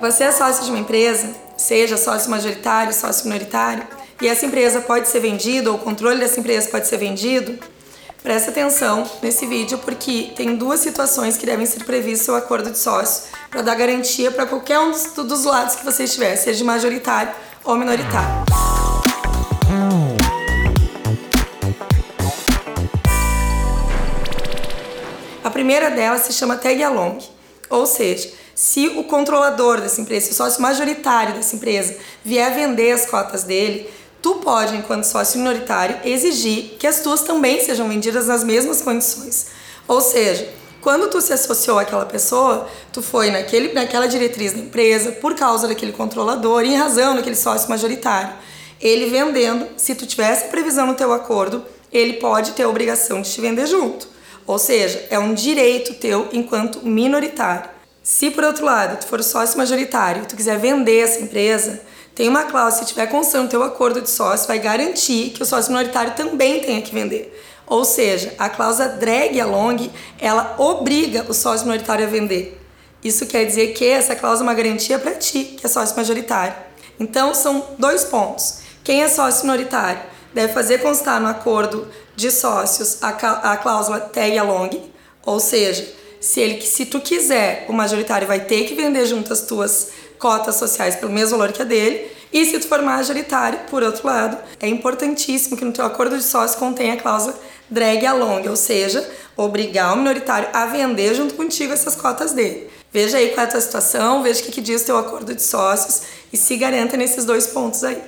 Você é sócio de uma empresa, seja sócio majoritário, sócio minoritário, e essa empresa pode ser vendida, ou o controle dessa empresa pode ser vendido, preste atenção nesse vídeo porque tem duas situações que devem ser previstas no acordo de sócio para dar garantia para qualquer um dos, dos lados que você estiver, seja majoritário ou minoritário. A primeira delas se chama tag along, ou seja, se o controlador dessa empresa, se o sócio majoritário dessa empresa vier vender as cotas dele, tu pode, enquanto sócio minoritário, exigir que as tuas também sejam vendidas nas mesmas condições. Ou seja, quando tu se associou àquela pessoa, tu foi naquele, naquela diretriz da empresa por causa daquele controlador e em razão daquele sócio majoritário. Ele vendendo, se tu tivesse previsão no teu acordo, ele pode ter a obrigação de te vender junto. Ou seja, é um direito teu enquanto minoritário. Se por outro lado tu for sócio majoritário e tu quiser vender essa empresa, tem uma cláusula, se tiver constando no teu acordo de sócio, vai garantir que o sócio minoritário também tenha que vender. Ou seja, a cláusula drag along, ela obriga o sócio minoritário a vender. Isso quer dizer que essa cláusula é uma garantia para ti, que é sócio majoritário. Então, são dois pontos. Quem é sócio minoritário deve fazer constar no acordo de sócios a, a cláusula tag along, ou seja, se ele se tu quiser, o majoritário vai ter que vender junto as tuas cotas sociais pelo mesmo valor que a dele. E se tu for majoritário, por outro lado, é importantíssimo que no teu acordo de sócio contenha a cláusula drag along, ou seja, obrigar o minoritário a vender junto contigo essas cotas dele. Veja aí qual é a tua situação, veja o que, que diz o teu acordo de sócios e se garanta nesses dois pontos aí.